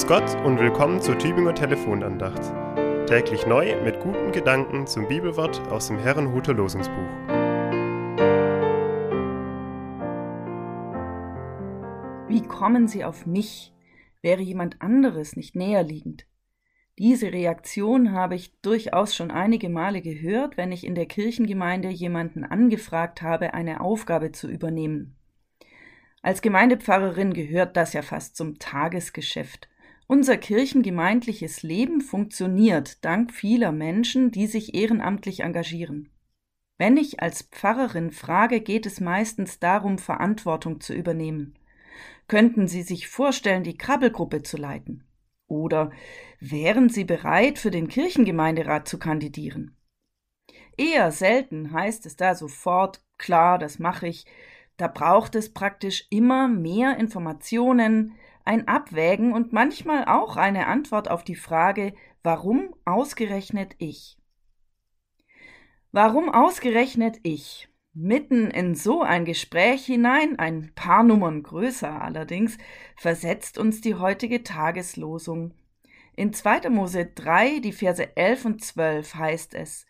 Grüß Gott und willkommen zur Tübinger Telefonandacht. Täglich neu mit guten Gedanken zum Bibelwort aus dem Herrenhuter Losungsbuch. Wie kommen Sie auf mich? Wäre jemand anderes nicht näher liegend? Diese Reaktion habe ich durchaus schon einige Male gehört, wenn ich in der Kirchengemeinde jemanden angefragt habe, eine Aufgabe zu übernehmen. Als Gemeindepfarrerin gehört das ja fast zum Tagesgeschäft. Unser kirchengemeindliches Leben funktioniert dank vieler Menschen, die sich ehrenamtlich engagieren. Wenn ich als Pfarrerin frage, geht es meistens darum, Verantwortung zu übernehmen. Könnten Sie sich vorstellen, die Krabbelgruppe zu leiten? Oder wären Sie bereit, für den Kirchengemeinderat zu kandidieren? Eher selten heißt es da sofort, klar, das mache ich, da braucht es praktisch immer mehr Informationen, ein Abwägen und manchmal auch eine Antwort auf die Frage, warum ausgerechnet ich? Warum ausgerechnet ich? Mitten in so ein Gespräch hinein, ein paar Nummern größer allerdings, versetzt uns die heutige Tageslosung. In 2. Mose 3, die Verse 11 und 12 heißt es,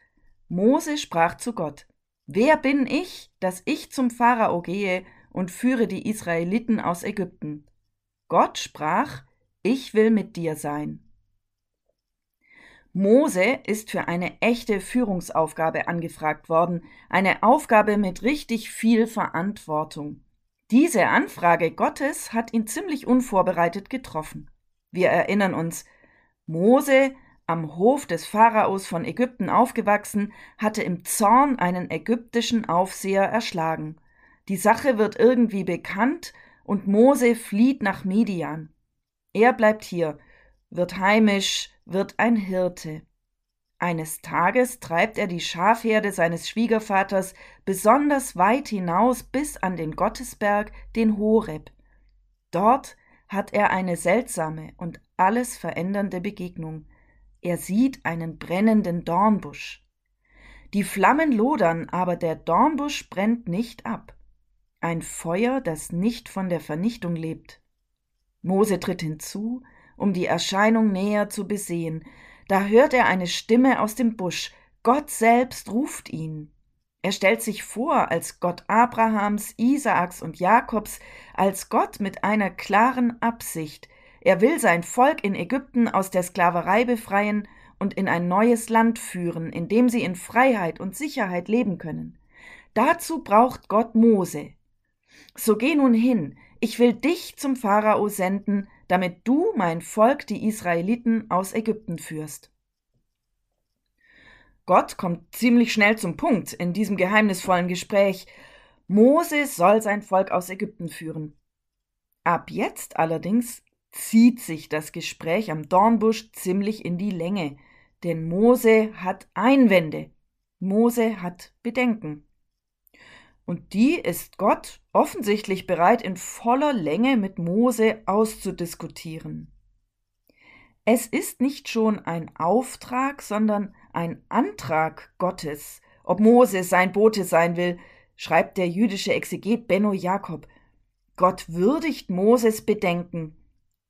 Mose sprach zu Gott, Wer bin ich, dass ich zum Pharao gehe und führe die Israeliten aus Ägypten? Gott sprach, ich will mit dir sein. Mose ist für eine echte Führungsaufgabe angefragt worden, eine Aufgabe mit richtig viel Verantwortung. Diese Anfrage Gottes hat ihn ziemlich unvorbereitet getroffen. Wir erinnern uns, Mose am Hof des Pharaos von Ägypten aufgewachsen, hatte im Zorn einen ägyptischen Aufseher erschlagen. Die Sache wird irgendwie bekannt und Mose flieht nach Midian. Er bleibt hier, wird heimisch, wird ein Hirte. Eines Tages treibt er die Schafherde seines Schwiegervaters besonders weit hinaus bis an den Gottesberg, den Horeb. Dort hat er eine seltsame und alles verändernde Begegnung. Er sieht einen brennenden Dornbusch. Die Flammen lodern, aber der Dornbusch brennt nicht ab. Ein Feuer, das nicht von der Vernichtung lebt. Mose tritt hinzu, um die Erscheinung näher zu besehen. Da hört er eine Stimme aus dem Busch. Gott selbst ruft ihn. Er stellt sich vor als Gott Abrahams, Isaaks und Jakobs, als Gott mit einer klaren Absicht, er will sein Volk in Ägypten aus der Sklaverei befreien und in ein neues Land führen, in dem sie in Freiheit und Sicherheit leben können. Dazu braucht Gott Mose. So geh nun hin, ich will dich zum Pharao senden, damit du mein Volk, die Israeliten, aus Ägypten führst. Gott kommt ziemlich schnell zum Punkt in diesem geheimnisvollen Gespräch. Mose soll sein Volk aus Ägypten führen. Ab jetzt allerdings zieht sich das Gespräch am Dornbusch ziemlich in die Länge, denn Mose hat Einwände, Mose hat Bedenken. Und die ist Gott offensichtlich bereit, in voller Länge mit Mose auszudiskutieren. Es ist nicht schon ein Auftrag, sondern ein Antrag Gottes, ob Mose sein Bote sein will, schreibt der jüdische Exeget Benno Jakob. Gott würdigt Moses Bedenken,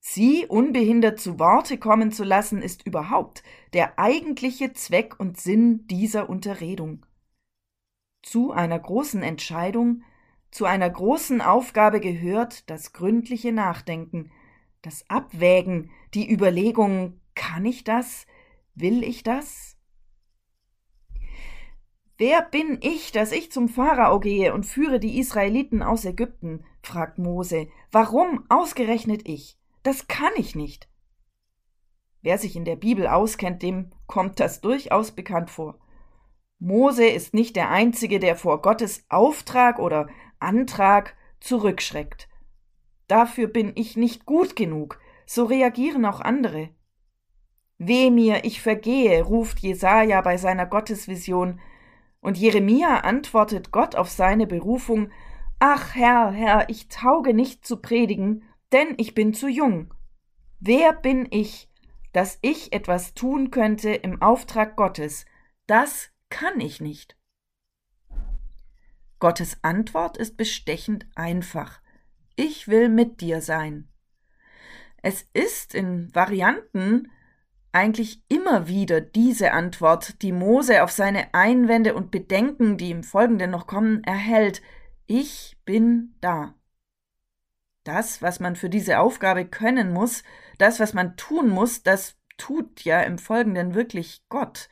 Sie unbehindert zu Worte kommen zu lassen, ist überhaupt der eigentliche Zweck und Sinn dieser Unterredung. Zu einer großen Entscheidung, zu einer großen Aufgabe gehört das gründliche Nachdenken, das Abwägen, die Überlegung, kann ich das? Will ich das? Wer bin ich, dass ich zum Pharao gehe und führe die Israeliten aus Ägypten? fragt Mose. Warum ausgerechnet ich? Das kann ich nicht. Wer sich in der Bibel auskennt, dem kommt das durchaus bekannt vor. Mose ist nicht der Einzige, der vor Gottes Auftrag oder Antrag zurückschreckt. Dafür bin ich nicht gut genug, so reagieren auch andere. Weh mir, ich vergehe, ruft Jesaja bei seiner Gottesvision, und Jeremia antwortet Gott auf seine Berufung, Ach Herr, Herr, ich tauge nicht zu predigen, denn ich bin zu jung. Wer bin ich, dass ich etwas tun könnte im Auftrag Gottes? Das kann ich nicht. Gottes Antwort ist bestechend einfach. Ich will mit dir sein. Es ist in Varianten eigentlich immer wieder diese Antwort, die Mose auf seine Einwände und Bedenken, die im Folgenden noch kommen, erhält. Ich bin da. Das, was man für diese Aufgabe können muss, das, was man tun muss, das tut ja im Folgenden wirklich Gott.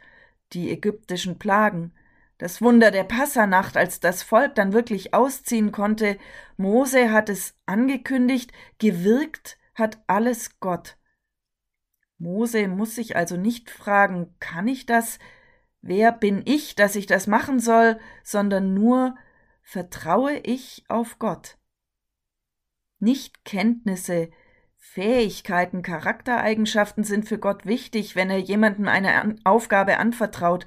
Die ägyptischen Plagen, das Wunder der Passanacht, als das Volk dann wirklich ausziehen konnte, Mose hat es angekündigt, gewirkt hat alles Gott. Mose muss sich also nicht fragen, kann ich das? Wer bin ich, dass ich das machen soll, sondern nur, vertraue ich auf Gott. Nicht Kenntnisse, Fähigkeiten, Charaktereigenschaften sind für Gott wichtig, wenn er jemandem eine Aufgabe anvertraut.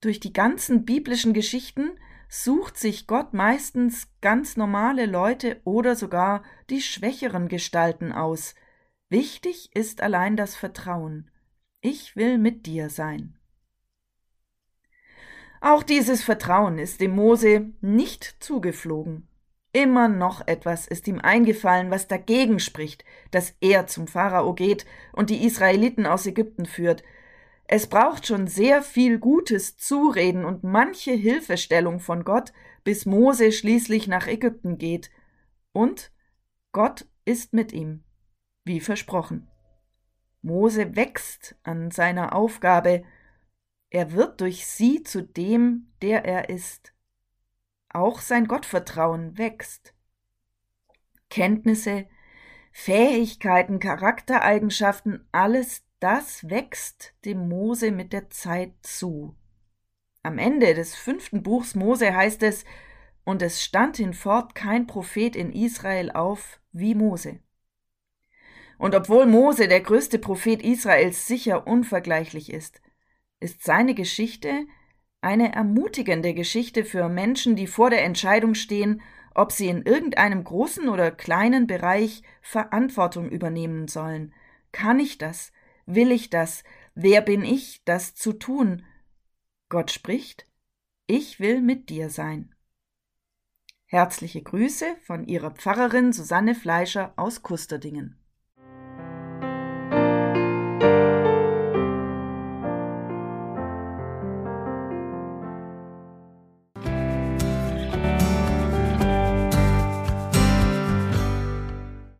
Durch die ganzen biblischen Geschichten sucht sich Gott meistens ganz normale Leute oder sogar die schwächeren Gestalten aus – Wichtig ist allein das Vertrauen. Ich will mit dir sein. Auch dieses Vertrauen ist dem Mose nicht zugeflogen. Immer noch etwas ist ihm eingefallen, was dagegen spricht, dass er zum Pharao geht und die Israeliten aus Ägypten führt. Es braucht schon sehr viel gutes Zureden und manche Hilfestellung von Gott, bis Mose schließlich nach Ägypten geht. Und Gott ist mit ihm wie versprochen. Mose wächst an seiner Aufgabe, er wird durch sie zu dem, der er ist. Auch sein Gottvertrauen wächst. Kenntnisse, Fähigkeiten, Charaktereigenschaften, alles das wächst dem Mose mit der Zeit zu. Am Ende des fünften Buchs Mose heißt es, und es stand hinfort kein Prophet in Israel auf wie Mose. Und obwohl Mose der größte Prophet Israels sicher unvergleichlich ist, ist seine Geschichte eine ermutigende Geschichte für Menschen, die vor der Entscheidung stehen, ob sie in irgendeinem großen oder kleinen Bereich Verantwortung übernehmen sollen. Kann ich das? Will ich das? Wer bin ich, das zu tun? Gott spricht, ich will mit dir sein. Herzliche Grüße von ihrer Pfarrerin Susanne Fleischer aus Kusterdingen.